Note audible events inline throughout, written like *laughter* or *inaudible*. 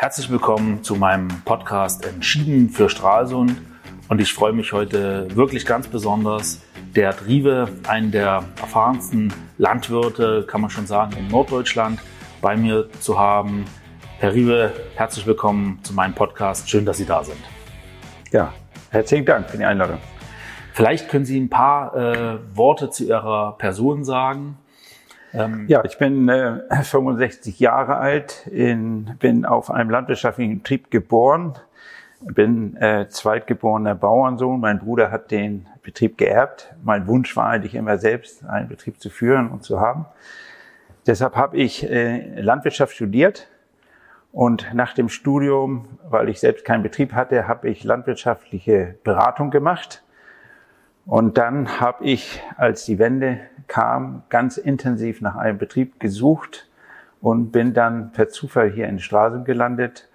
Herzlich willkommen zu meinem Podcast Entschieden für Stralsund. Und ich freue mich heute wirklich ganz besonders, der Drive, einen der erfahrensten Landwirte, kann man schon sagen, in Norddeutschland, bei mir zu haben. Herr Riebe, herzlich willkommen zu meinem Podcast. Schön, dass Sie da sind. Ja, herzlichen Dank für die Einladung. Vielleicht können Sie ein paar äh, Worte zu Ihrer Person sagen. Ähm, ja, ich bin äh, 65 Jahre alt, in, bin auf einem landwirtschaftlichen Betrieb geboren, bin äh, zweitgeborener Bauernsohn. Mein Bruder hat den Betrieb geerbt. Mein Wunsch war eigentlich immer selbst einen Betrieb zu führen und zu haben. Deshalb habe ich äh, Landwirtschaft studiert und nach dem Studium, weil ich selbst keinen Betrieb hatte, habe ich landwirtschaftliche Beratung gemacht. Und dann habe ich, als die Wende kam, ganz intensiv nach einem Betrieb gesucht und bin dann per Zufall hier in Stralsund gelandet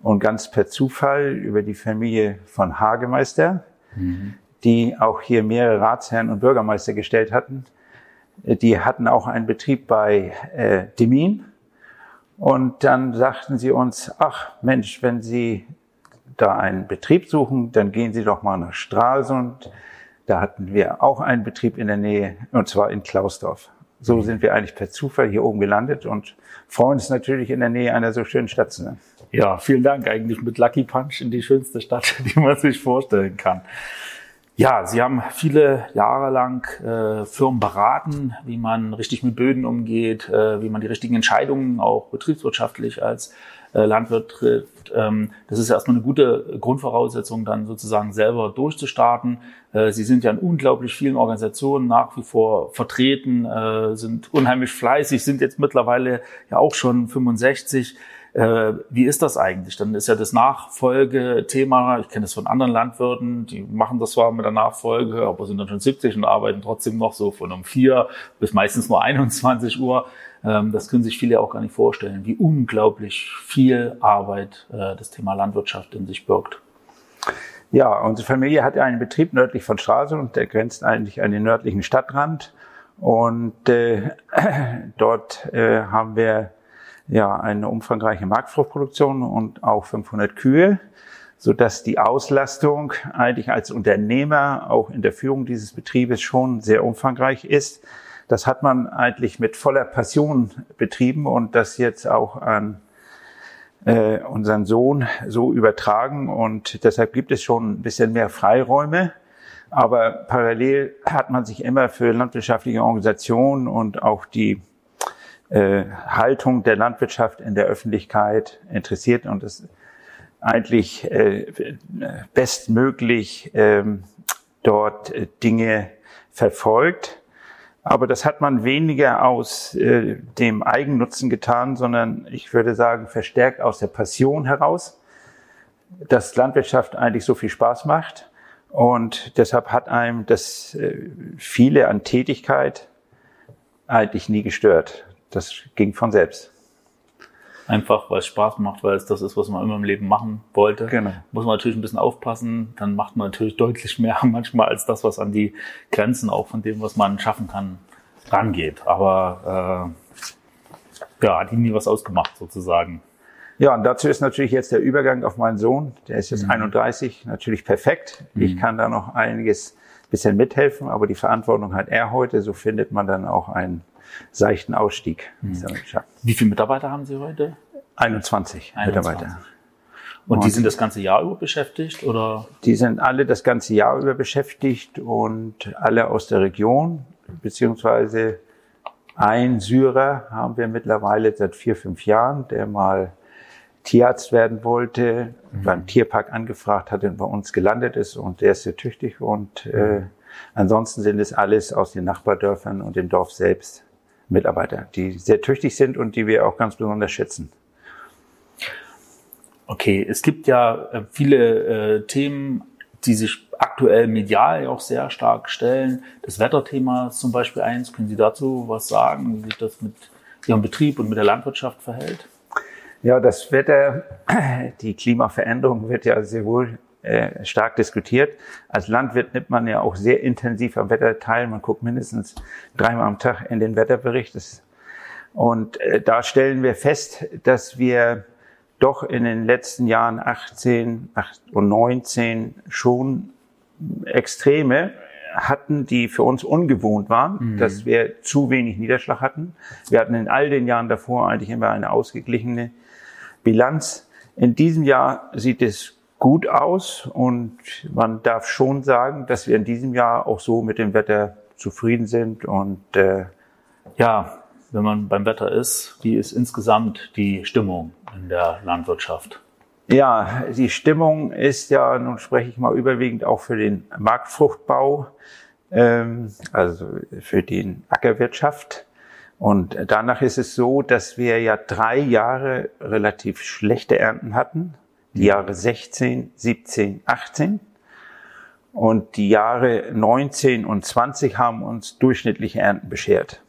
und ganz per Zufall über die Familie von Hagemeister, mhm. die auch hier mehrere Ratsherren und Bürgermeister gestellt hatten. Die hatten auch einen Betrieb bei äh, Demin und dann sagten sie uns, ach Mensch, wenn Sie da einen Betrieb suchen, dann gehen Sie doch mal nach Stralsund. Da hatten wir auch einen Betrieb in der Nähe, und zwar in Klausdorf. So mhm. sind wir eigentlich per Zufall hier oben gelandet und freuen uns natürlich in der Nähe einer so schönen Stadt zu sein. Ja, vielen Dank eigentlich mit Lucky Punch in die schönste Stadt, *laughs* die man sich vorstellen kann. Ja, Sie haben viele Jahre lang äh, Firmen beraten, wie man richtig mit Böden umgeht, äh, wie man die richtigen Entscheidungen auch betriebswirtschaftlich als Landwirt trifft. Ähm, das ist erstmal eine gute Grundvoraussetzung, dann sozusagen selber durchzustarten. Äh, Sie sind ja in unglaublich vielen Organisationen nach wie vor vertreten, äh, sind unheimlich fleißig, sind jetzt mittlerweile ja auch schon 65. Äh, wie ist das eigentlich? Dann ist ja das Nachfolgethema, ich kenne das von anderen Landwirten, die machen das zwar mit der Nachfolge, aber sind dann schon 70 und arbeiten trotzdem noch so von um vier bis meistens nur 21 Uhr. Ähm, das können sich viele auch gar nicht vorstellen, wie unglaublich viel Arbeit äh, das Thema Landwirtschaft in sich birgt. Ja, unsere Familie hat einen Betrieb nördlich von Stralsund, der grenzt eigentlich an den nördlichen Stadtrand. Und äh, *clears throat* dort äh, haben wir ja eine umfangreiche Marktfruchtproduktion und auch 500 Kühe, so dass die Auslastung eigentlich als Unternehmer auch in der Führung dieses Betriebes schon sehr umfangreich ist. Das hat man eigentlich mit voller Passion betrieben und das jetzt auch an äh, unseren Sohn so übertragen und deshalb gibt es schon ein bisschen mehr Freiräume. Aber parallel hat man sich immer für landwirtschaftliche Organisationen und auch die äh, Haltung der Landwirtschaft in der Öffentlichkeit interessiert und es eigentlich äh, bestmöglich ähm, dort äh, Dinge verfolgt. Aber das hat man weniger aus äh, dem Eigennutzen getan, sondern ich würde sagen, verstärkt aus der Passion heraus, dass Landwirtschaft eigentlich so viel Spaß macht. Und deshalb hat einem das äh, viele an Tätigkeit eigentlich nie gestört das ging von selbst. Einfach, weil es Spaß macht, weil es das ist, was man immer im Leben machen wollte. Genau. Muss man natürlich ein bisschen aufpassen, dann macht man natürlich *laughs* deutlich mehr *laughs* manchmal als das, was an die Grenzen auch von dem, was man schaffen kann, rangeht. Aber äh, ja, hat ihm nie was ausgemacht sozusagen. Ja, und dazu ist natürlich jetzt der Übergang auf meinen Sohn, der ist jetzt mhm. 31, natürlich perfekt. Mhm. Ich kann da noch einiges bisschen mithelfen, aber die Verantwortung hat er heute. So findet man dann auch einen seichten Ausstieg. Mhm. Wie viele Mitarbeiter haben Sie heute? 21, 21. Mitarbeiter. Und, und die sind das ganze Jahr über beschäftigt oder? Die sind alle das ganze Jahr über beschäftigt und alle aus der Region, beziehungsweise ein Syrer haben wir mittlerweile seit vier, fünf Jahren, der mal Tierarzt werden wollte, mhm. beim Tierpark angefragt hat und bei uns gelandet ist und der ist sehr tüchtig und äh, mhm. äh, ansonsten sind es alles aus den Nachbardörfern und dem Dorf selbst. Mitarbeiter, die sehr tüchtig sind und die wir auch ganz besonders schätzen. Okay, es gibt ja äh, viele äh, Themen, die sich aktuell medial auch sehr stark stellen. Das Wetterthema ist zum Beispiel eins. Können Sie dazu was sagen, wie sich das mit Ihrem Betrieb und mit der Landwirtschaft verhält? Ja, das Wetter, die Klimaveränderung wird ja sehr wohl äh, stark diskutiert. Als Landwirt nimmt man ja auch sehr intensiv am Wetter teil. Man guckt mindestens dreimal am Tag in den Wetterbericht. und äh, da stellen wir fest, dass wir doch in den letzten Jahren 18 und 19 schon Extreme hatten, die für uns ungewohnt waren, mhm. dass wir zu wenig Niederschlag hatten. Wir hatten in all den Jahren davor eigentlich immer eine ausgeglichene Bilanz. In diesem Jahr sieht es gut aus und man darf schon sagen, dass wir in diesem Jahr auch so mit dem Wetter zufrieden sind und äh, ja, wenn man beim Wetter ist, wie ist insgesamt die Stimmung in der Landwirtschaft? Ja, die Stimmung ist ja, nun spreche ich mal überwiegend auch für den Marktfruchtbau, ähm, also für den Ackerwirtschaft. Und danach ist es so, dass wir ja drei Jahre relativ schlechte Ernten hatten. Die Jahre 16, 17, 18. Und die Jahre 19 und 20 haben uns durchschnittliche Ernten beschert.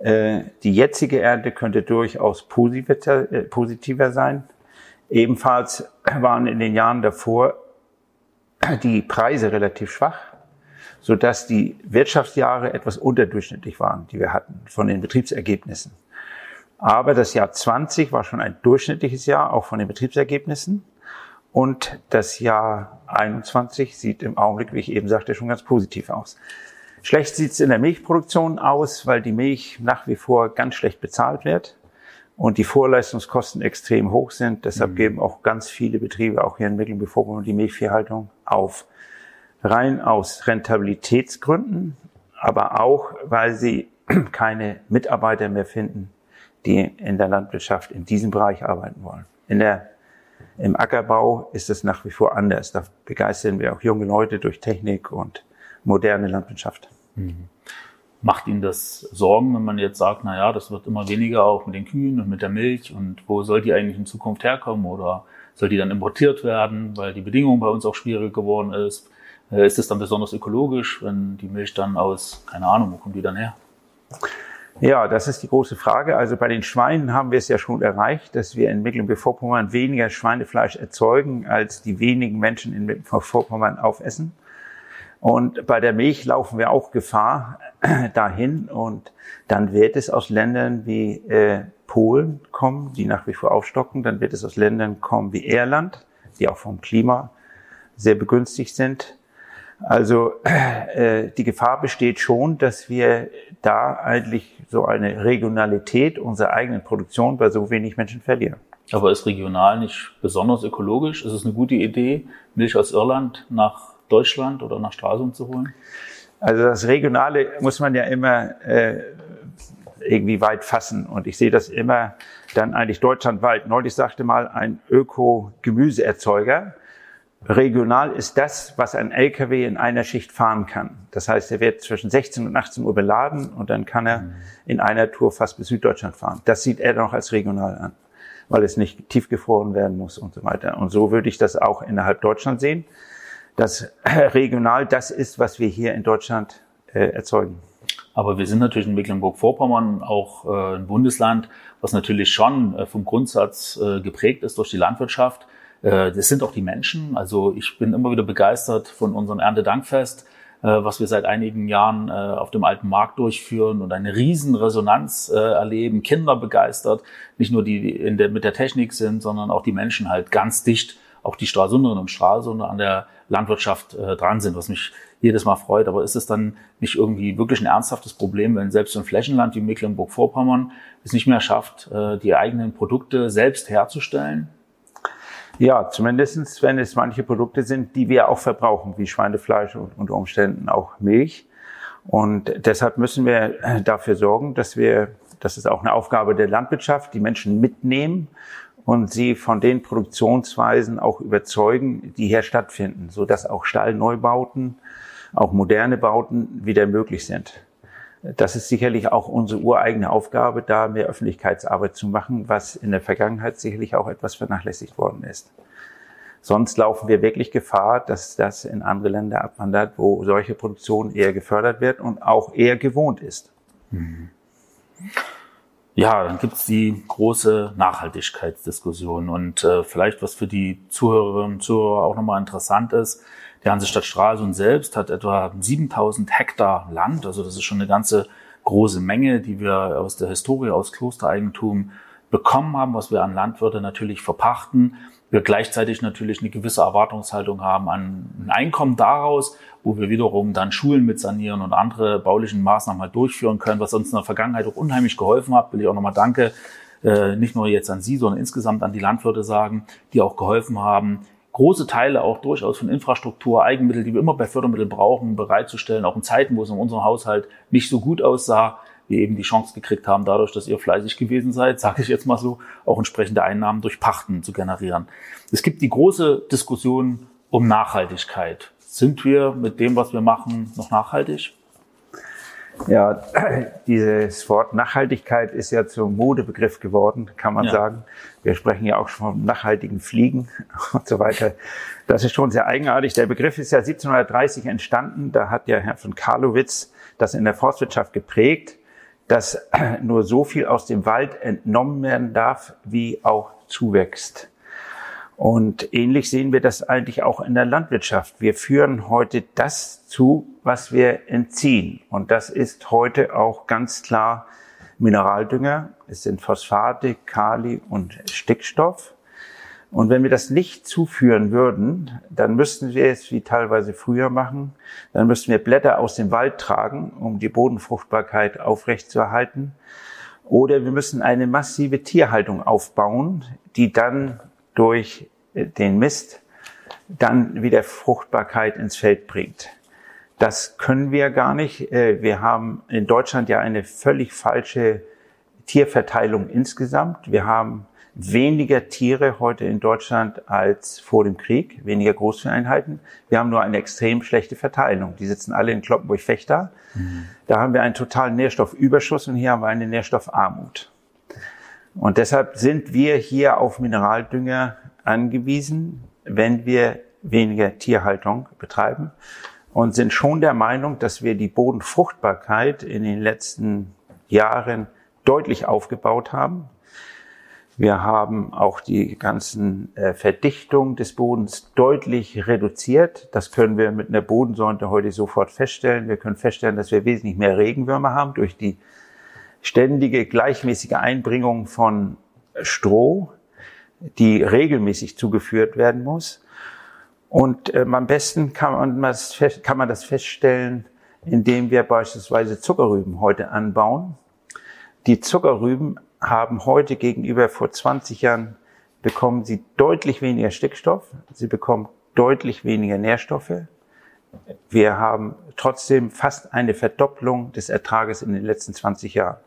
Äh, die jetzige Ernte könnte durchaus äh, positiver sein. Ebenfalls waren in den Jahren davor die Preise relativ schwach, so dass die Wirtschaftsjahre etwas unterdurchschnittlich waren, die wir hatten von den Betriebsergebnissen. Aber das Jahr 20 war schon ein durchschnittliches Jahr, auch von den Betriebsergebnissen. Und das Jahr 21 sieht im Augenblick, wie ich eben sagte, schon ganz positiv aus. Schlecht sieht es in der Milchproduktion aus, weil die Milch nach wie vor ganz schlecht bezahlt wird und die Vorleistungskosten extrem hoch sind. Deshalb mhm. geben auch ganz viele Betriebe, auch hier in Mecklenburg-Vorpommern, die Milchviehhaltung auf. Rein aus Rentabilitätsgründen, aber auch, weil sie *clears throat* keine Mitarbeiter mehr finden, die in der Landwirtschaft in diesem Bereich arbeiten wollen. In der, Im Ackerbau ist es nach wie vor anders. Da begeistern wir auch junge Leute durch Technik und moderne Landwirtschaft. Mhm. Macht Ihnen das Sorgen, wenn man jetzt sagt, na ja, das wird immer weniger auch mit den Kühen und mit der Milch und wo soll die eigentlich in Zukunft herkommen oder soll die dann importiert werden, weil die Bedingung bei uns auch schwierig geworden ist? Äh, ist es dann besonders ökologisch, wenn die Milch dann aus, keine Ahnung, wo kommt die dann her? Ja, das ist die große Frage. Also bei den Schweinen haben wir es ja schon erreicht, dass wir in Mecklenburg-Vorpommern weniger Schweinefleisch erzeugen, als die wenigen Menschen in Mecklenburg-Vorpommern aufessen. Und bei der Milch laufen wir auch Gefahr *clears throat* dahin. Und dann wird es aus Ländern wie äh, Polen kommen, die nach wie vor aufstocken. Dann wird es aus Ländern kommen wie Irland, die auch vom Klima sehr begünstigt sind. Also äh, die Gefahr besteht schon, dass wir da eigentlich so eine Regionalität unserer eigenen Produktion bei so wenig Menschen verlieren. Aber ist regional nicht besonders ökologisch? Ist es eine gute Idee, Milch aus Irland nach Deutschland oder nach Stralsund zu holen? Also das Regionale muss man ja immer äh, irgendwie weit fassen. Und ich sehe das immer dann eigentlich deutschlandweit. Neulich sagte mal ein Öko-Gemüseerzeuger, regional ist das, was ein LKW in einer Schicht fahren kann. Das heißt, er wird zwischen 16 und 18 Uhr beladen und dann kann er in einer Tour fast bis Süddeutschland fahren. Das sieht er noch als regional an, weil es nicht tiefgefroren werden muss und so weiter. Und so würde ich das auch innerhalb Deutschland sehen dass *clears throat* regional das ist, was wir hier in Deutschland äh, erzeugen. Aber wir sind natürlich in Mecklenburg-Vorpommern auch äh, ein Bundesland, was natürlich schon äh, vom Grundsatz äh, geprägt ist durch die Landwirtschaft. Äh, das sind auch die Menschen. Also ich bin immer wieder begeistert von unserem Erntedankfest, äh, was wir seit einigen Jahren äh, auf dem alten Markt durchführen und eine riesen Resonanz erleben. Kinder begeistert, nicht nur die in der, mit der Technik sind, sondern auch die Menschen halt ganz dicht auch die Stralsunderinnen und Stralsunder an der Landwirtschaft dran sind, was mich jedes Mal freut. Aber ist es dann nicht irgendwie wirklich ein ernsthaftes Problem, wenn selbst ein Flächenland wie Mecklenburg-Vorpommern es nicht mehr schafft, die eigenen Produkte selbst herzustellen? Ja, zumindestens, wenn es manche Produkte sind, die wir auch verbrauchen, wie Schweinefleisch und unter Umständen auch Milch. Und deshalb müssen wir äh, dafür sorgen, dass wir, das ist auch eine Aufgabe der Landwirtschaft, die Menschen mitnehmen und sie von den Produktionsweisen auch überzeugen, die hier stattfinden, so dass auch Stallneubauten, auch moderne Bauten wieder möglich sind. Das ist sicherlich auch unsere ureigene Aufgabe, da mehr Öffentlichkeitsarbeit zu machen, was in der Vergangenheit sicherlich auch etwas vernachlässigt worden ist. Sonst laufen wir wirklich Gefahr, dass das in andere Länder abwandert, wo solche Produktion eher gefördert wird und auch eher gewohnt ist. Mhm. Ja, dann gibt's die große Nachhaltigkeitsdiskussion und äh, vielleicht was für die Zuhörerinnen und Zuhörer auch nochmal interessant ist. Die Hansestadt Stralsund selbst hat etwa 7000 Hektar Land, also das ist schon eine ganze große Menge, die wir aus der Historie, aus Klostereigentum bekommen haben, was wir an Landwirte natürlich verpachten, wir gleichzeitig natürlich eine gewisse Erwartungshaltung haben an ein Einkommen daraus, wo wir wiederum dann Schulen mit sanieren und andere baulichen Maßnahmen halt durchführen können, was uns in der Vergangenheit auch unheimlich geholfen hat. Will ich auch nochmal danke, äh, nicht nur jetzt an Sie, sondern insgesamt an die Landwirte sagen, die auch geholfen haben, große Teile auch durchaus von Infrastruktur, Eigenmittel, die wir immer bei Fördermitteln brauchen, bereitzustellen, auch in Zeiten, wo es in unserem Haushalt nicht so gut aussah, wir eben die Chance gekriegt haben, dadurch, dass ihr fleißig gewesen seid, sage ich jetzt mal so, auch entsprechende Einnahmen durch Pachten zu generieren. Es gibt die große Diskussion um Nachhaltigkeit. Sind wir mit dem, was wir machen, noch nachhaltig? Ja, *clears throat* dieses Wort Nachhaltigkeit ist ja zum Modebegriff geworden, kann man ja. sagen. Wir sprechen ja auch schon vom nachhaltigen Fliegen *laughs* und so weiter. Das ist schon sehr eigenartig. Der Begriff ist ja 1730 entstanden. Da hat ja Herr von Karlowitz das in der Forstwirtschaft geprägt dass *clears throat* nur so viel aus dem Wald entnommen werden darf, wie auch zuwächst. Und ähnlich sehen wir das eigentlich auch in der Landwirtschaft. Wir führen heute das zu, was wir entziehen. Und das ist heute auch ganz klar Mineraldünger. Es sind Phosphate, Kali und Stickstoff. Und wenn wir das nicht zuführen würden, dann müssten wir es wie teilweise früher machen. Dann müssten wir Blätter aus dem Wald tragen, um die Bodenfruchtbarkeit aufrechtzuerhalten. Oder wir müssen eine massive Tierhaltung aufbauen, die dann durch den Mist dann wieder Fruchtbarkeit ins Feld bringt. Das können wir gar nicht. Äh, wir haben in Deutschland ja eine völlig falsche Tierverteilung insgesamt. Wir haben weniger Tiere heute in Deutschland als vor dem Krieg, weniger Großeinheiten. Wir haben nur eine extrem schlechte Verteilung. Die sitzen alle in Kloppenburg-Fechter. Mhm. Da haben wir einen totalen Nährstoffüberschuss und hier haben wir eine Nährstoffarmut. Und deshalb sind wir hier auf Mineraldünger angewiesen, wenn wir weniger Tierhaltung betreiben und sind schon der Meinung, dass wir die Bodenfruchtbarkeit in den letzten Jahren deutlich aufgebaut haben. Wir haben auch die ganzen äh, Verdichtung des Bodens deutlich reduziert. Das können wir mit einer Bodensonde heute sofort feststellen. Wir können feststellen, dass wir wesentlich mehr Regenwürmer haben durch die ständige gleichmäßige Einbringung von Stroh, die regelmäßig zugeführt werden muss. Und äh, am besten kann man, kann man das feststellen, indem wir beispielsweise Zuckerrüben heute anbauen. Die Zuckerrüben haben heute gegenüber vor 20 Jahren bekommen sie deutlich weniger Stickstoff, sie bekommen deutlich weniger Nährstoffe. Wir haben trotzdem fast eine Verdopplung des Ertrages in den letzten 20 Jahren.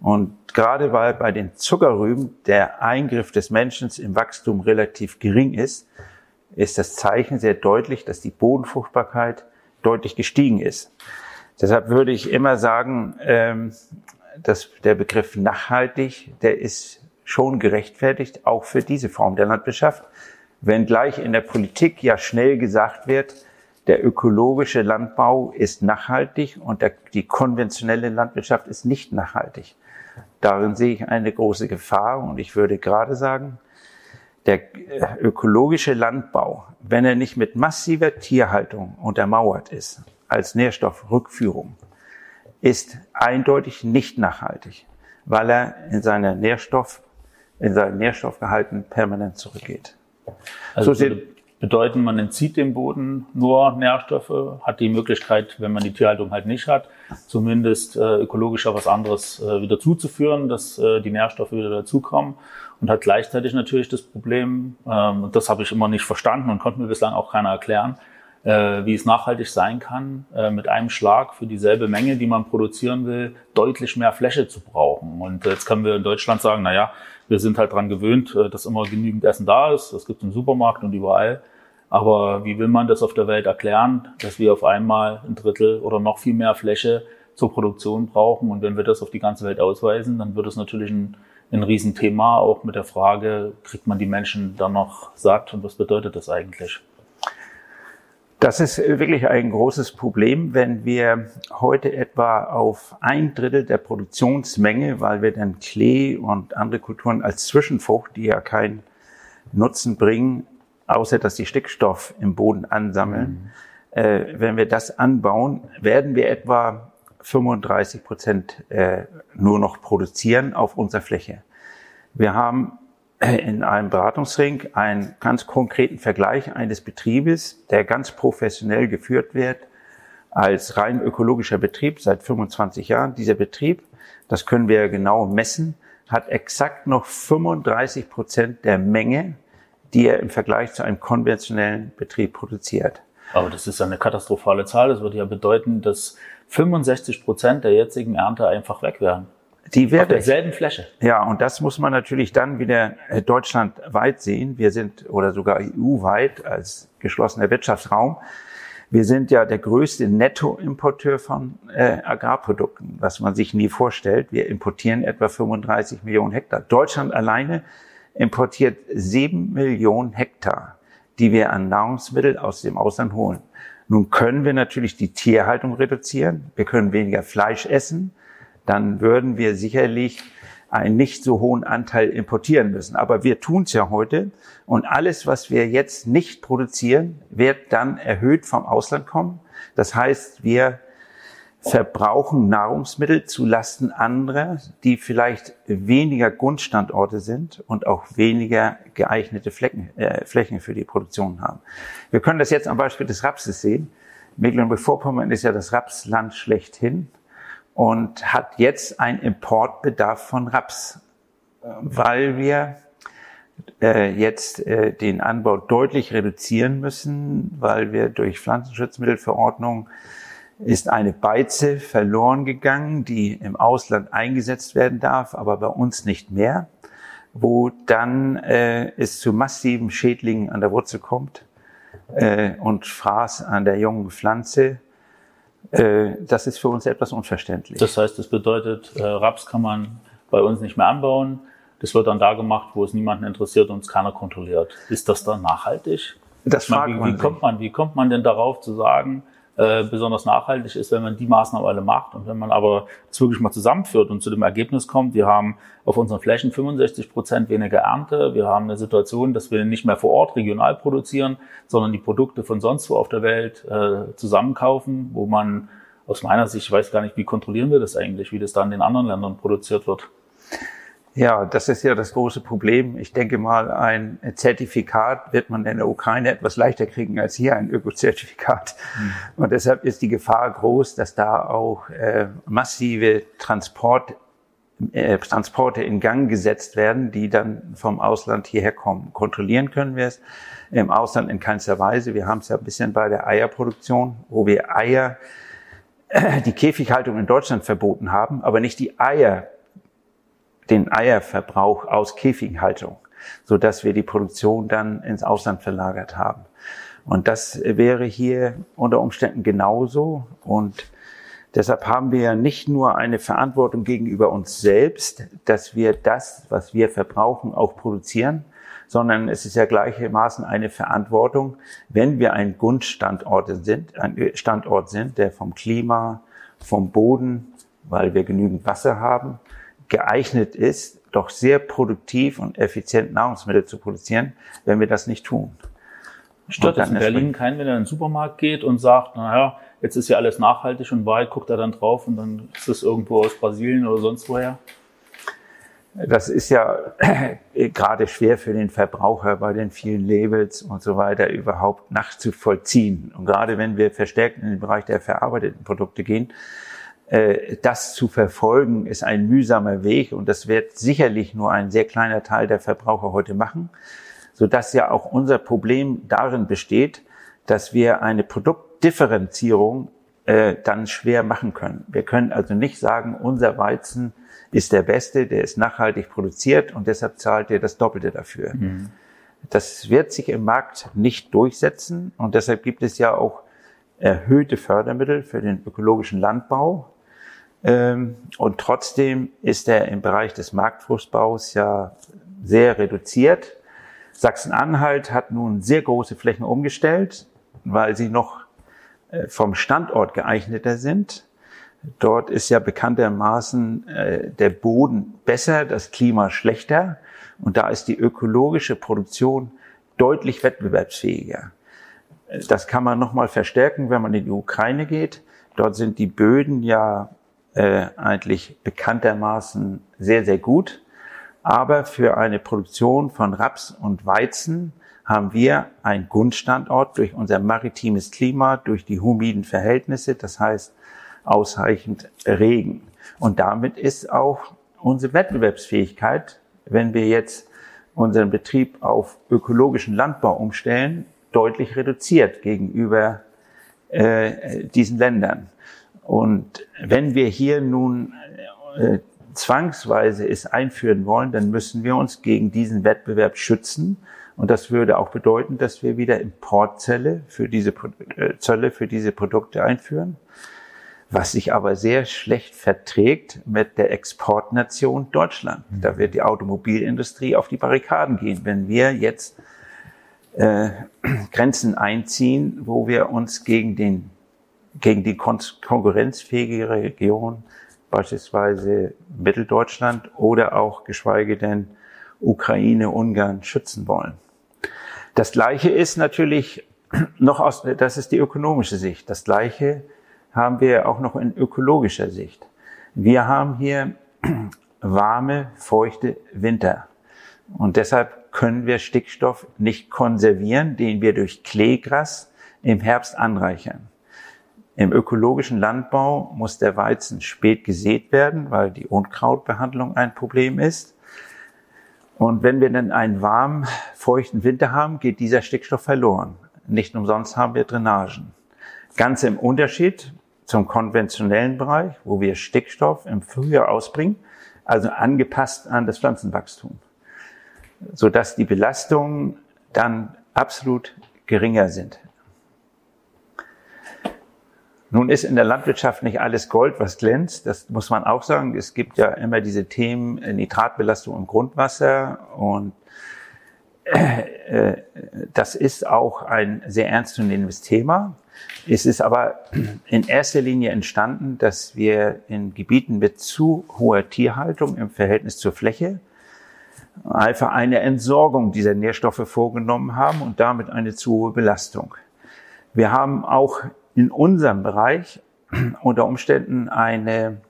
Und gerade weil bei den Zuckerrüben der Eingriff des Menschen im Wachstum relativ gering ist, ist das Zeichen sehr deutlich, dass die Bodenfruchtbarkeit deutlich gestiegen ist. Deshalb würde ich immer sagen, ähm, dass der Begriff nachhaltig, der ist schon gerechtfertigt, auch für diese Form der Landwirtschaft. Wenngleich in der Politik ja schnell gesagt wird, der ökologische Landbau ist nachhaltig und der, die konventionelle Landwirtschaft ist nicht nachhaltig. Darin sehe ich eine große Gefahr und ich würde gerade sagen, der ökologische Landbau, wenn er nicht mit massiver Tierhaltung untermauert ist, als Nährstoffrückführung, ist eindeutig nicht nachhaltig, weil er in seiner Nährstoff, in seinem Nährstoffgehalten permanent zurückgeht. Also so bedeuten, man entzieht dem Boden nur Nährstoffe, hat die Möglichkeit, wenn man die Tierhaltung halt nicht hat, zumindest äh, ökologischer was anderes äh, wieder zuzuführen, dass äh, die Nährstoffe wieder dazukommen und hat gleichzeitig natürlich das Problem, ähm, und das habe ich immer nicht verstanden und konnte mir bislang auch keiner erklären, äh, wie es nachhaltig sein kann, äh, mit einem Schlag für dieselbe Menge, die man produzieren will, deutlich mehr Fläche zu brauchen. Und jetzt können wir in Deutschland sagen, na ja, wir sind halt dran gewöhnt, äh, dass immer genügend Essen da ist. Das gibt es im Supermarkt und überall. Aber wie will man das auf der Welt erklären, dass wir auf einmal ein Drittel oder noch viel mehr Fläche zur Produktion brauchen? Und wenn wir das auf die ganze Welt ausweisen, dann wird es natürlich ein, ein Riesenthema, auch mit der Frage, kriegt man die Menschen dann noch satt und was bedeutet das eigentlich? Das ist wirklich ein großes Problem, wenn wir heute etwa auf ein Drittel der Produktionsmenge, weil wir dann Klee und andere Kulturen als Zwischenfrucht, die ja keinen Nutzen bringen, außer dass sie Stickstoff im Boden ansammeln, mhm. äh, wenn wir das anbauen, werden wir etwa 35 Prozent äh, nur noch produzieren auf unserer Fläche. Wir haben in einem Beratungsring einen ganz konkreten Vergleich eines Betriebes, der ganz professionell geführt wird, als rein ökologischer Betrieb seit 25 Jahren. Dieser Betrieb, das können wir genau messen, hat exakt noch 35 Prozent der Menge, die er im Vergleich zu einem konventionellen Betrieb produziert. Aber das ist eine katastrophale Zahl. Das würde ja bedeuten, dass 65 Prozent der jetzigen Ernte einfach weg wären. Die wäre Auf derselben Fläche. Ja, und das muss man natürlich dann wieder äh, deutschlandweit sehen. Wir sind oder sogar EU-weit als geschlossener Wirtschaftsraum. Wir sind ja der größte Nettoimporteur von äh, Agrarprodukten, was man sich nie vorstellt. Wir importieren etwa 35 Millionen Hektar. Deutschland alleine importiert sieben Millionen Hektar, die wir an Nahrungsmittel aus dem Ausland holen. Nun können wir natürlich die Tierhaltung reduzieren. Wir können weniger Fleisch essen. Dann würden wir sicherlich einen nicht so hohen Anteil importieren müssen. Aber wir tun es ja heute und alles, was wir jetzt nicht produzieren, wird dann erhöht vom Ausland kommen. Das heißt, wir verbrauchen Nahrungsmittel zu Lasten anderer, die vielleicht weniger Grundstandorte sind und auch weniger geeignete Flecken, äh, Flächen für die Produktion haben. Wir können das jetzt am Beispiel des Rapses sehen. Mecklenburg-Vorpommern ist ja das Rapsland schlechthin und hat jetzt einen Importbedarf von Raps, weil wir äh, jetzt äh, den Anbau deutlich reduzieren müssen, weil wir durch Pflanzenschutzmittelverordnung ist eine Beize verloren gegangen, die im Ausland eingesetzt werden darf, aber bei uns nicht mehr, wo dann äh, es zu massiven Schädlingen an der Wurzel kommt äh, und Fraß an der jungen Pflanze. äh, das ist für uns etwas unverständlich. Das heißt, das bedeutet, äh, Raps kann man bei uns nicht mehr anbauen. Das wird dann da gemacht, wo es niemanden interessiert und es keiner kontrolliert. Ist das dann nachhaltig? Das fragt wie, man wie kommt man, wie kommt man denn darauf zu sagen, äh, besonders nachhaltig ist, wenn man die Maßnahmen alle macht und wenn man aber das wirklich mal zusammenführt und zu dem Ergebnis kommt, wir haben auf unseren Flächen 65 Prozent weniger Ernte, wir haben eine Situation, dass wir nicht mehr vor Ort regional produzieren, sondern die Produkte von sonst wo auf der Welt äh, zusammenkaufen, wo man aus meiner Sicht, ich weiß gar nicht, wie kontrollieren wir das eigentlich, wie das dann in den anderen Ländern produziert wird. Ja, das ist ja das große Problem. Ich denke mal, ein Zertifikat wird man in der Ukraine etwas leichter kriegen als hier ein Ökozertifikat. Mhm. Und deshalb ist die Gefahr groß, dass da auch äh, massive Transport, äh, Transporte in Gang gesetzt werden, die dann vom Ausland hierher kommen. Kontrollieren können wir es im Ausland in keinster Weise. Wir haben es ja ein bisschen bei der Eierproduktion, wo wir Eier, äh, die Käfighaltung in Deutschland verboten haben, aber nicht die Eier den Eierverbrauch aus Käfighaltung, so dass wir die Produktion dann ins Ausland verlagert haben. Und das wäre hier unter Umständen genauso. Und deshalb haben wir ja nicht nur eine Verantwortung gegenüber uns selbst, dass wir das, was wir verbrauchen, auch produzieren, sondern es ist ja gleichermaßen eine Verantwortung, wenn wir ein Grundstandort sind, ein Standort sind, der vom Klima, vom Boden, weil wir genügend Wasser haben, geeignet ist, doch sehr produktiv und effizient Nahrungsmittel zu produzieren, wenn wir das nicht tun. Stört das in Berlin keinen, wenn er in den Supermarkt geht und sagt, naja, jetzt ist ja alles nachhaltig und weit, guckt er dann drauf und dann ist es irgendwo aus Brasilien oder sonst woher? Das ist ja *clears throat* gerade schwer für den Verbraucher bei den vielen Labels und so weiter überhaupt nachzuvollziehen. Und gerade wenn wir verstärkt in den Bereich der verarbeiteten Produkte gehen, das zu verfolgen, ist ein mühsamer Weg und das wird sicherlich nur ein sehr kleiner Teil der Verbraucher heute machen, so dass ja auch unser Problem darin besteht, dass wir eine Produktdifferenzierung äh, dann schwer machen können. Wir können also nicht sagen, unser Weizen ist der beste, der ist nachhaltig produziert und deshalb zahlt ihr das Doppelte dafür. Mhm. Das wird sich im Markt nicht durchsetzen und deshalb gibt es ja auch erhöhte Fördermittel für den ökologischen Landbau, und trotzdem ist er im Bereich des Marktflussbaus ja sehr reduziert. Sachsen-Anhalt hat nun sehr große Flächen umgestellt, weil sie noch äh, vom Standort geeigneter sind. Dort ist ja bekanntermaßen äh, der Boden besser, das Klima schlechter und da ist die ökologische Produktion deutlich wettbewerbsfähiger. Das kann man nochmal verstärken, wenn man in die Ukraine geht. Dort sind die Böden ja äh, eigentlich bekanntermaßen sehr, sehr gut. Aber für eine Produktion von Raps und Weizen haben wir einen Grundstandort durch unser maritimes Klima, durch die humiden Verhältnisse, das heißt ausreichend Regen. Und damit ist auch unsere Wettbewerbsfähigkeit, wenn wir jetzt unseren Betrieb auf ökologischen Landbau umstellen, deutlich reduziert gegenüber äh, diesen Ländern. Und wenn wir hier nun äh, zwangsweise es einführen wollen, dann müssen wir uns gegen diesen Wettbewerb schützen. Und das würde auch bedeuten, dass wir wieder Importzölle für diese, äh, Zölle für diese Produkte einführen, was sich aber sehr schlecht verträgt mit der Exportnation Deutschland. Da wird die Automobilindustrie auf die Barrikaden gehen, wenn wir jetzt äh, *clears throat* Grenzen einziehen, wo wir uns gegen den gegen die kon konkurrenzfähige Region, beispielsweise Mitteldeutschland oder auch geschweige denn Ukraine, Ungarn schützen wollen. Das Gleiche ist natürlich noch aus, das ist die ökonomische Sicht. Das Gleiche haben wir auch noch in ökologischer Sicht. Wir haben hier warme, feuchte Winter. Und deshalb können wir Stickstoff nicht konservieren, den wir durch Kleegras im Herbst anreichern. Im ökologischen Landbau muss der Weizen spät gesät werden, weil die Unkrautbehandlung ein Problem ist. Und wenn wir dann einen warmen, feuchten Winter haben, geht dieser Stickstoff verloren. Nicht umsonst haben wir Drainagen. Ganz im Unterschied zum konventionellen Bereich, wo wir Stickstoff im Frühjahr ausbringen, also angepasst an das Pflanzenwachstum, sodass die Belastungen dann absolut geringer sind. Nun ist in der Landwirtschaft nicht alles Gold, was glänzt. Das muss man auch sagen. Es gibt ja immer diese Themen Nitratbelastung im Grundwasser und äh, äh, das ist auch ein sehr ernstzunehmendes Thema. Es ist aber in erster Linie entstanden, dass wir in Gebieten mit zu hoher Tierhaltung im Verhältnis zur Fläche einfach eine Entsorgung dieser Nährstoffe vorgenommen haben und damit eine zu hohe Belastung. Wir haben auch in unserem Bereich unter Umständen eine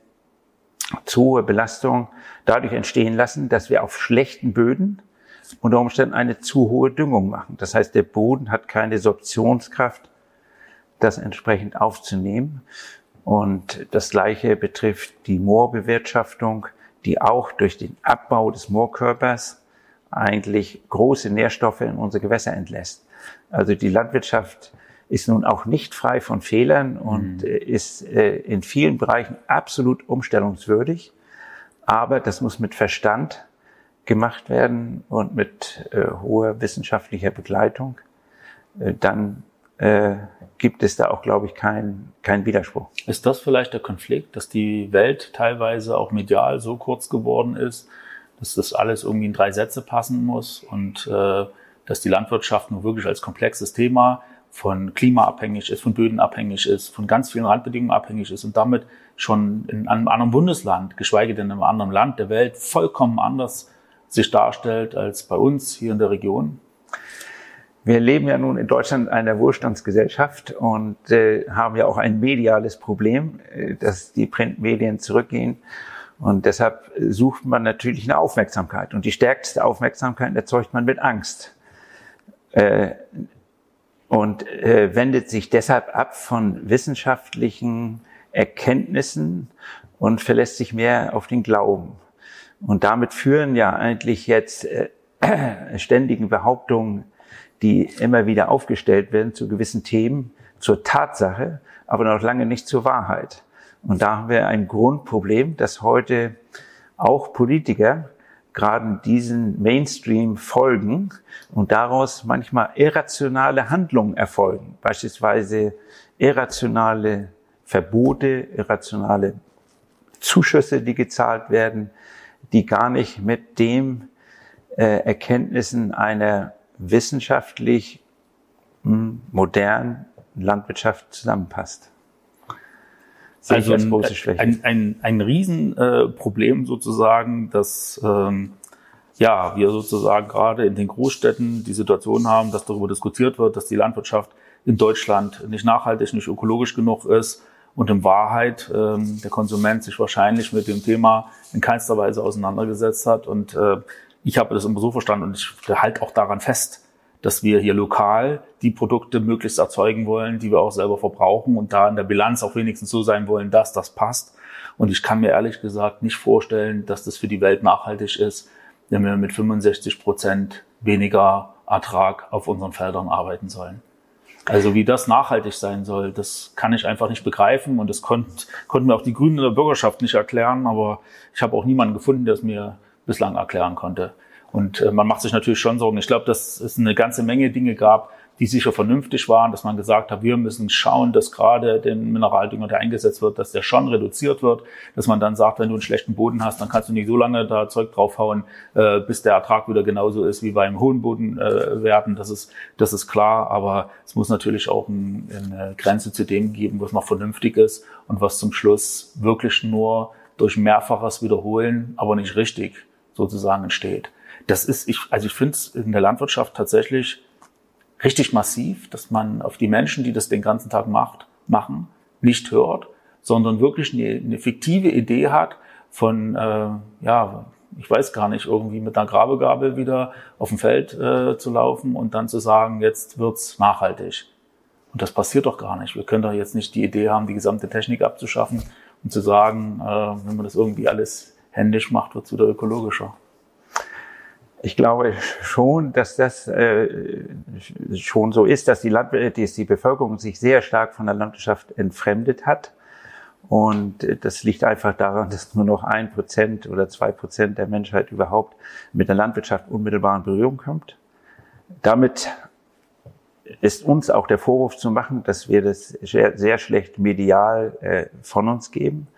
zu hohe Belastung dadurch entstehen lassen, dass wir auf schlechten Böden unter Umständen eine zu hohe Düngung machen. Das heißt, der Boden hat keine Sorptionskraft, das entsprechend aufzunehmen. Und das Gleiche betrifft die Moorbewirtschaftung, die auch durch den Abbau des Moorkörpers eigentlich große Nährstoffe in unsere Gewässer entlässt. Also die Landwirtschaft ist nun auch nicht frei von Fehlern und mhm. ist äh, in vielen Bereichen absolut umstellungswürdig. Aber das muss mit Verstand gemacht werden und mit äh, hoher wissenschaftlicher Begleitung. Äh, dann äh, gibt es da auch, glaube ich, keinen kein Widerspruch. Ist das vielleicht der Konflikt, dass die Welt teilweise auch medial so kurz geworden ist, dass das alles irgendwie in drei Sätze passen muss und äh, dass die Landwirtschaft nur wirklich als komplexes Thema von Klima abhängig ist, von Böden abhängig ist, von ganz vielen Randbedingungen abhängig ist und damit schon in einem anderen Bundesland, geschweige denn in einem anderen Land der Welt, vollkommen anders sich darstellt als bei uns hier in der Region? Wir leben ja nun in Deutschland einer Wohlstandsgesellschaft und äh, haben ja auch ein mediales Problem, äh, dass die Printmedien zurückgehen. Und deshalb sucht man natürlich eine Aufmerksamkeit. Und die stärkste Aufmerksamkeit erzeugt man mit Angst. Äh, und äh, wendet sich deshalb ab von wissenschaftlichen Erkenntnissen und verlässt sich mehr auf den Glauben. Und damit führen ja eigentlich jetzt äh, *clears throat* ständigen Behauptungen, die immer wieder aufgestellt werden zu gewissen Themen, zur Tatsache, aber noch lange nicht zur Wahrheit. Und da haben wir ein Grundproblem, dass heute auch Politiker gerade diesen Mainstream folgen und daraus manchmal irrationale Handlungen erfolgen, beispielsweise irrationale Verbote, irrationale Zuschüsse, die gezahlt werden, die gar nicht mit dem äh, Erkenntnissen einer wissenschaftlich hm, modernen Landwirtschaft zusammenpasst also ein. Ein, ein, ein Riesenproblem äh, sozusagen, dass ähm, ja, wir sozusagen gerade in den Großstädten die Situation haben, dass darüber diskutiert wird, dass die Landwirtschaft in Deutschland nicht nachhaltig, nicht ökologisch genug ist und in Wahrheit ähm, der Konsument sich wahrscheinlich mit dem Thema in keinster Weise auseinandergesetzt hat. Und äh, ich habe das immer so verstanden und ich halte auch daran fest, dass wir hier lokal die Produkte möglichst erzeugen wollen, die wir auch selber verbrauchen und da in der Bilanz auch wenigstens so sein wollen, dass das passt. Und ich kann mir ehrlich gesagt nicht vorstellen, dass das für die Welt nachhaltig ist, wenn wir mit 65 Prozent weniger Ertrag auf unseren Feldern arbeiten sollen. Also wie das nachhaltig sein soll, das kann ich einfach nicht begreifen und das konnt, konnten mir auch die Grünen in der Bürgerschaft nicht erklären, aber ich habe auch niemanden gefunden, der es mir bislang erklären konnte. Und äh, man macht sich natürlich schon Sorgen. Ich glaube, dass es eine ganze Menge Dinge gab, die sicher vernünftig waren, dass man gesagt hat, wir müssen schauen, dass gerade den Mineraldünger, der eingesetzt wird, dass der schon reduziert wird, dass man dann sagt, wenn du einen schlechten Boden hast, dann kannst du nicht so lange da Zeug draufhauen, äh, bis der Ertrag wieder genauso ist wie beim hohen Bodenwerten. Äh, das ist, das ist klar, aber es muss natürlich auch ein, eine Grenze zu dem geben, was noch vernünftig ist und was zum Schluss wirklich nur durch mehrfaches Wiederholen, aber nicht richtig sozusagen entsteht. Das ist, ich, also ich finde es in der Landwirtschaft tatsächlich richtig massiv, dass man auf die Menschen, die das den ganzen Tag macht, machen, nicht hört, sondern wirklich eine, eine fiktive Idee hat von, äh, ja, ich weiß gar nicht, irgendwie mit einer Grabegabel wieder auf dem Feld äh, zu laufen und dann zu sagen, jetzt wird's nachhaltig. Und das passiert doch gar nicht. Wir können doch jetzt nicht die Idee haben, die gesamte Technik abzuschaffen und zu sagen, äh, wenn man das irgendwie alles händisch macht, wird's wieder ökologischer. Ich glaube schon, dass das äh, schon so ist, dass die, Land dass die Bevölkerung sich sehr stark von der Landwirtschaft entfremdet hat. Und äh, das liegt einfach daran, dass nur noch ein Prozent oder zwei Prozent der Menschheit überhaupt mit der Landwirtschaft unmittelbar in Berührung kommt. Damit ist uns auch der Vorwurf zu machen, dass wir das sehr, sehr schlecht medial äh, von uns geben.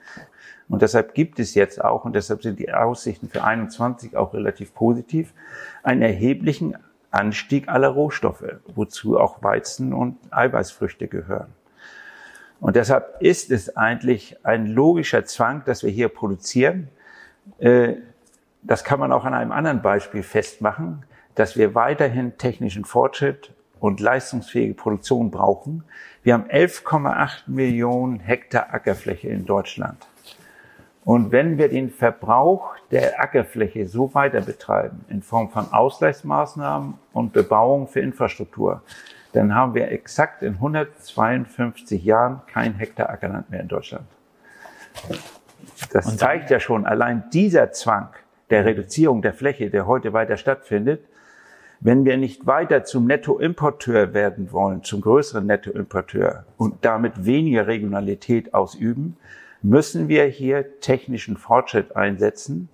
Und deshalb gibt es jetzt auch, und deshalb sind die Aussichten für 21 auch relativ positiv, einen erheblichen Anstieg aller Rohstoffe, wozu auch Weizen und Eiweißfrüchte gehören. Und deshalb ist es eigentlich ein logischer Zwang, dass wir hier produzieren. Äh, das kann man auch an einem anderen Beispiel festmachen, dass wir weiterhin technischen Fortschritt und leistungsfähige Produktion brauchen. Wir haben 11,8 Millionen Hektar Ackerfläche in Deutschland. Und wenn wir den Verbrauch der Ackerfläche so weiter betreiben, in Form von Ausgleichsmaßnahmen und Bebauung für Infrastruktur, dann haben wir exakt in 152 Jahren kein Hektar Ackerland mehr in Deutschland. Das zeigt ja schon allein dieser Zwang der Reduzierung der Fläche, der heute weiter stattfindet, wenn wir nicht weiter zum Nettoimporteur werden wollen, zum größeren Nettoimporteur und damit weniger Regionalität ausüben, müssen wir hier technischen Fortschritt einsetzen,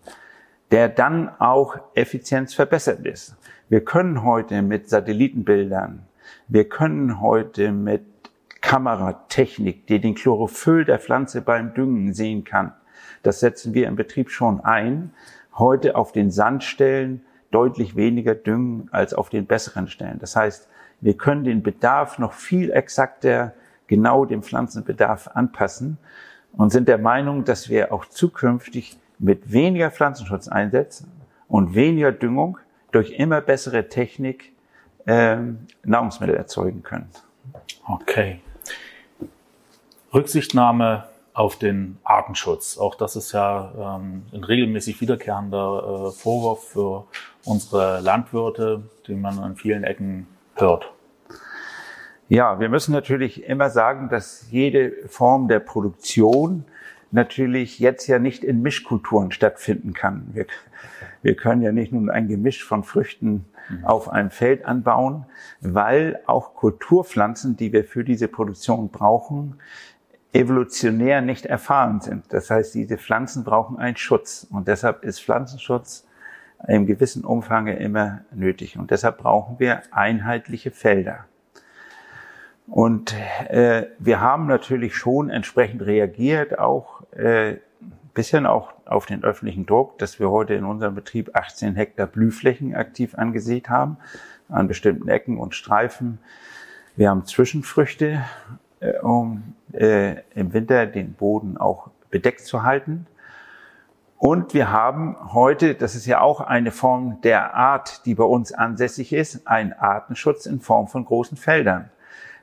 der dann auch effizienzverbessert ist. Wir können heute mit Satellitenbildern, wir können heute mit Kameratechnik, die den Chlorophyll der Pflanze beim Düngen sehen kann, das setzen wir im Betrieb schon ein, heute auf den Sandstellen deutlich weniger düngen als auf den besseren Stellen. Das heißt, wir können den Bedarf noch viel exakter genau dem Pflanzenbedarf anpassen und sind der Meinung, dass wir auch zukünftig mit weniger Pflanzenschutz einsetzen und weniger Düngung durch immer bessere Technik ähm, Nahrungsmittel erzeugen können. Okay. Rücksichtnahme auf den Artenschutz. Auch das ist ja ähm, ein regelmäßig wiederkehrender äh, Vorwurf für unsere Landwirte, den man an vielen Ecken hört. Ja, wir müssen natürlich immer sagen, dass jede Form der Produktion natürlich jetzt ja nicht in Mischkulturen stattfinden kann. Wir, wir können ja nicht nun ein Gemisch von Früchten mhm. auf einem Feld anbauen, weil auch Kulturpflanzen, die wir für diese Produktion brauchen, evolutionär nicht erfahren sind. Das heißt, diese Pflanzen brauchen einen Schutz und deshalb ist Pflanzenschutz im gewissen Umfang immer nötig und deshalb brauchen wir einheitliche Felder. Und äh, wir haben natürlich schon entsprechend reagiert, auch äh, bisschen auch auf den öffentlichen Druck, dass wir heute in unserem Betrieb 18 Hektar Blühflächen aktiv angesät haben, an bestimmten Ecken und Streifen. Wir haben Zwischenfrüchte, äh, um äh, im Winter den Boden auch bedeckt zu halten. Und wir haben heute, das ist ja auch eine Form der Art, die bei uns ansässig ist, einen Artenschutz in Form von großen Feldern.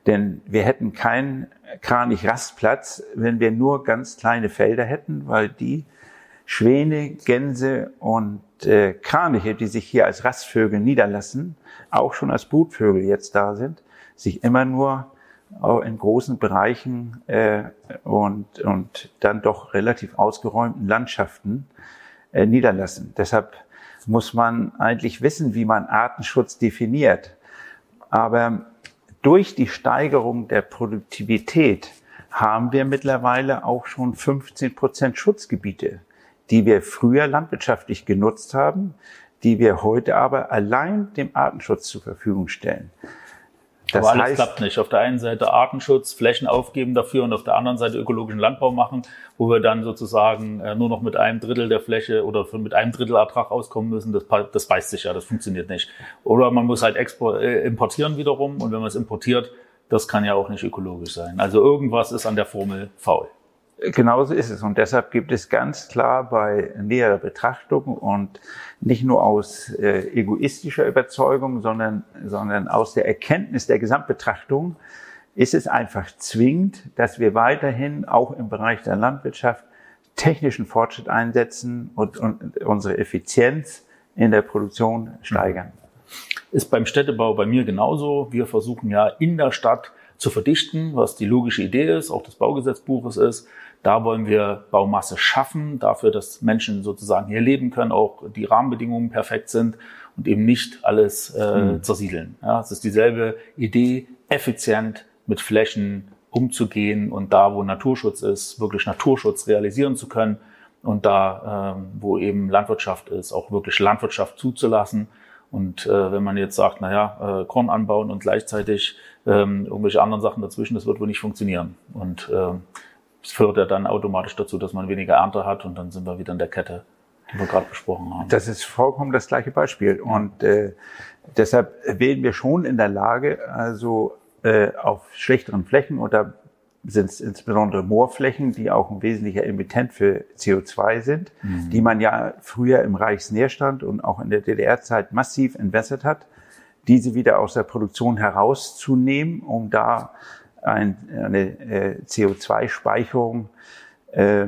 Denn wir hätten keinen Kranich-Rastplatz, wenn wir nur ganz kleine Felder hätten, weil die Schwäne, Gänse und äh, Kraniche, die sich hier als Rastvögel niederlassen, auch schon als Brutvögel jetzt da sind, sich immer nur in großen Bereichen äh, und, und dann doch relativ ausgeräumten Landschaften äh, niederlassen. Deshalb muss man eigentlich wissen, wie man Artenschutz definiert. Aber durch die Steigerung der Produktivität haben wir mittlerweile auch schon 15 Prozent Schutzgebiete, die wir früher landwirtschaftlich genutzt haben, die wir heute aber allein dem Artenschutz zur Verfügung stellen. Das Aber alles heißt, klappt nicht. Auf der einen Seite Artenschutz, Flächen aufgeben dafür und auf der anderen Seite ökologischen Landbau machen, wo wir dann sozusagen äh, nur noch mit einem Drittel der Fläche oder mit einem Drittel Ertrag auskommen müssen. Das, das beißt sich ja, das funktioniert nicht. Oder man muss halt export, äh, importieren wiederum und wenn man es importiert, das kann ja auch nicht ökologisch sein. Also irgendwas ist an der Formel faul. Genauso ist es. Und deshalb gibt es ganz klar bei näherer Betrachtung und nicht nur aus äh, egoistischer Überzeugung, sondern, sondern aus der Erkenntnis der Gesamtbetrachtung, ist es einfach zwingend, dass wir weiterhin auch im Bereich der Landwirtschaft technischen Fortschritt einsetzen und, und unsere Effizienz in der Produktion steigern. Ist beim Städtebau bei mir genauso. Wir versuchen ja in der Stadt zu verdichten, was die logische Idee ist, auch des Baugesetzbuches ist. Da wollen wir Baumasse schaffen, dafür, dass Menschen sozusagen hier leben können, auch die Rahmenbedingungen perfekt sind und eben nicht alles äh, mhm. zersiedeln. Ja, es ist dieselbe Idee, effizient mit Flächen umzugehen und da, wo Naturschutz ist, wirklich Naturschutz realisieren zu können und da, ähm, wo eben Landwirtschaft ist, auch wirklich Landwirtschaft zuzulassen. Und äh, wenn man jetzt sagt, naja, äh, Korn anbauen und gleichzeitig ähm, irgendwelche anderen Sachen dazwischen, das wird wohl nicht funktionieren. Und äh, das führt ja dann automatisch dazu, dass man weniger Ernte hat und dann sind wir wieder in der Kette, die wir gerade besprochen haben. Das ist vollkommen das gleiche Beispiel. Und äh, deshalb wären wir schon in der Lage, also äh, auf schlechteren Flächen oder sind es insbesondere Moorflächen, die auch ein wesentlicher Emittent für CO2 sind, mhm. die man ja früher im Reichsnährstand und auch in der DDR-Zeit massiv entwässert hat, diese wieder aus der Produktion herauszunehmen, um da ein, eine äh, CO2-Speicherung äh,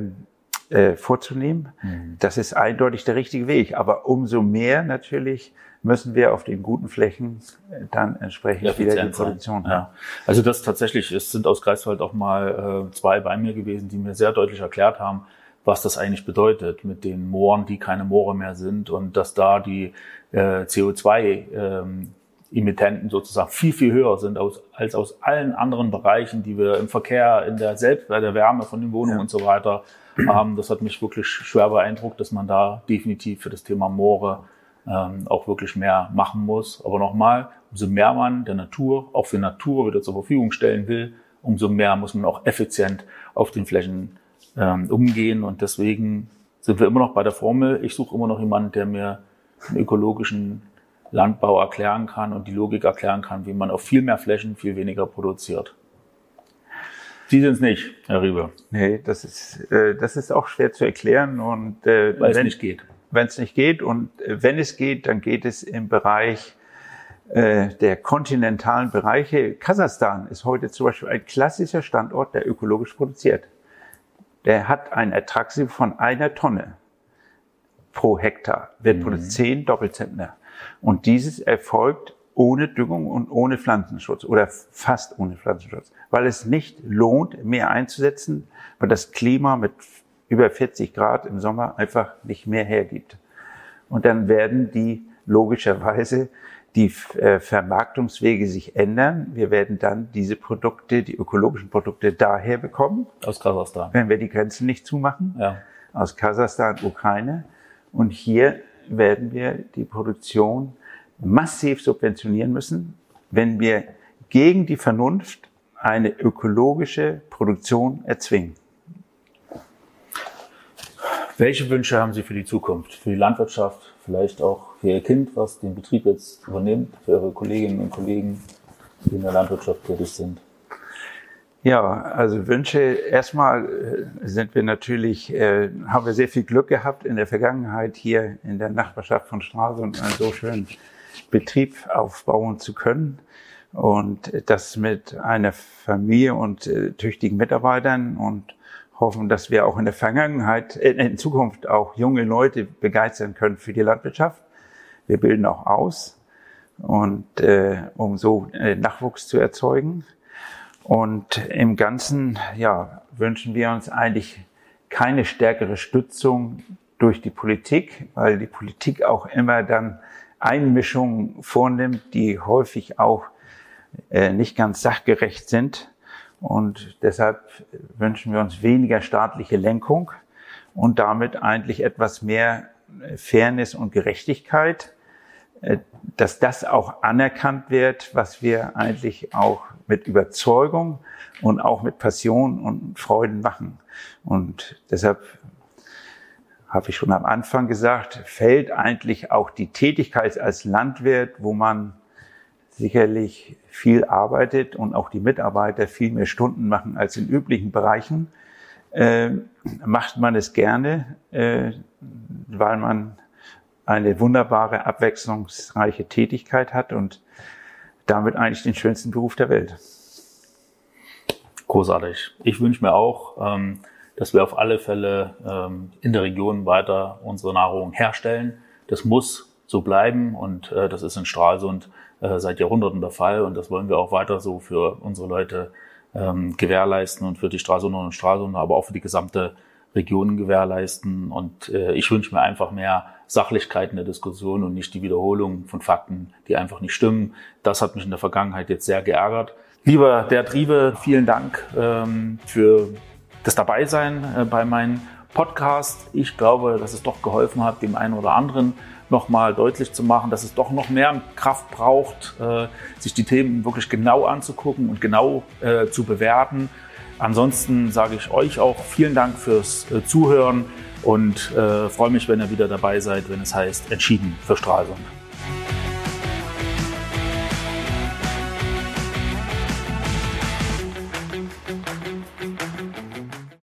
äh, vorzunehmen. Mhm. Das ist eindeutig der richtige Weg. Aber umso mehr natürlich müssen wir auf den guten Flächen äh, dann entsprechend Effizient wieder die Produktion haben. Ja. Also das tatsächlich, es sind aus Greifswald auch mal äh, zwei bei mir gewesen, die mir sehr deutlich erklärt haben, was das eigentlich bedeutet mit den Mooren, die keine Moore mehr sind und dass da die äh, CO2 ähm, Emittenten sozusagen viel, viel höher sind aus, als aus allen anderen Bereichen, die wir im Verkehr, in der selbst bei der Wärme von den Wohnungen ja. und so weiter haben. Das hat mich wirklich schwer beeindruckt, dass man da definitiv für das Thema Moore ähm, auch wirklich mehr machen muss. Aber nochmal, umso mehr man der Natur, auch für Natur wieder zur Verfügung stellen will, umso mehr muss man auch effizient auf den Flächen ähm, umgehen. Und deswegen sind wir immer noch bei der Formel. Ich suche immer noch jemanden, der mir einen ökologischen Landbau erklären kann und die Logik erklären kann, wie man auf viel mehr Flächen viel weniger produziert. Sie sind es nicht, Herr Riebe. Nee, das ist, äh, das ist auch schwer zu erklären und äh, weil es nicht geht. Wenn es nicht geht und äh, wenn es geht, dann geht es im Bereich äh, der kontinentalen Bereiche. Kasachstan ist heute zum Beispiel ein klassischer Standort, der ökologisch produziert. Der hat ein Ertragsniveau von einer Tonne pro Hektar, wird mhm. produziert zehn Doppelzentner. Und dieses erfolgt ohne Düngung und ohne Pflanzenschutz oder fast ohne Pflanzenschutz, weil es nicht lohnt, mehr einzusetzen, weil das Klima mit über 40 Grad im Sommer einfach nicht mehr hergibt. Und dann werden die logischerweise die äh, Vermarktungswege sich ändern. Wir werden dann diese Produkte, die ökologischen Produkte daher bekommen. Aus Kasachstan. Wenn wir die Grenzen nicht zumachen. Ja. Aus Kasachstan, Ukraine. Und hier werden wir die Produktion massiv subventionieren müssen, wenn wir gegen die Vernunft eine ökologische Produktion erzwingen. Welche Wünsche haben Sie für die Zukunft, für die Landwirtschaft, vielleicht auch für Ihr Kind, was den Betrieb jetzt übernimmt, für Ihre Kolleginnen und Kollegen, die in der Landwirtschaft tätig sind? Ja, also Wünsche. Erstmal äh, sind wir natürlich, äh, haben wir sehr viel Glück gehabt in der Vergangenheit hier in der Nachbarschaft von Straße und einen so schönen Betrieb aufbauen zu können. Und das mit einer Familie und äh, tüchtigen Mitarbeitern und hoffen, dass wir auch in der Vergangenheit, äh, in Zukunft auch junge Leute begeistern können für die Landwirtschaft. Wir bilden auch aus und äh, um so äh, Nachwuchs zu erzeugen. Und im Ganzen ja, wünschen wir uns eigentlich keine stärkere Stützung durch die Politik, weil die Politik auch immer dann Einmischungen vornimmt, die häufig auch äh, nicht ganz sachgerecht sind. Und deshalb wünschen wir uns weniger staatliche Lenkung und damit eigentlich etwas mehr Fairness und Gerechtigkeit, äh, dass das auch anerkannt wird, was wir eigentlich auch mit Überzeugung und auch mit Passion und Freuden machen. Und deshalb habe ich schon am Anfang gesagt, fällt eigentlich auch die Tätigkeit als Landwirt, wo man sicherlich viel arbeitet und auch die Mitarbeiter viel mehr Stunden machen als in üblichen Bereichen, äh, macht man es gerne, äh, weil man eine wunderbare, abwechslungsreiche Tätigkeit hat und damit eigentlich den schönsten Beruf der Welt. Großartig. Ich wünsche mir auch, ähm, dass wir auf alle Fälle ähm, in der Region weiter unsere Nahrung herstellen. Das muss so bleiben und äh, das ist in Stralsund äh, seit Jahrhunderten der Fall und das wollen wir auch weiter so für unsere Leute ähm, gewährleisten und für die Stralsunder und Stralsunder, aber auch für die gesamte Region gewährleisten. Und äh, ich wünsche mir einfach mehr Sachlichkeit in der Diskussion und nicht die Wiederholung von Fakten, die einfach nicht stimmen. Das hat mich in der Vergangenheit jetzt sehr geärgert. Lieber der Triebe, vielen Dank ähm, für das Dabeisein äh, bei meinem Podcast. Ich glaube, dass es doch geholfen hat, dem einen oder anderen nochmal deutlich zu machen, dass es doch noch mehr Kraft braucht, äh, sich die Themen wirklich genau anzugucken und genau äh, zu bewerten. Ansonsten sage ich euch auch vielen Dank fürs äh, Zuhören und freue mich, wenn ihr wieder dabei seid, wenn es heißt Entschieden für Stralsund.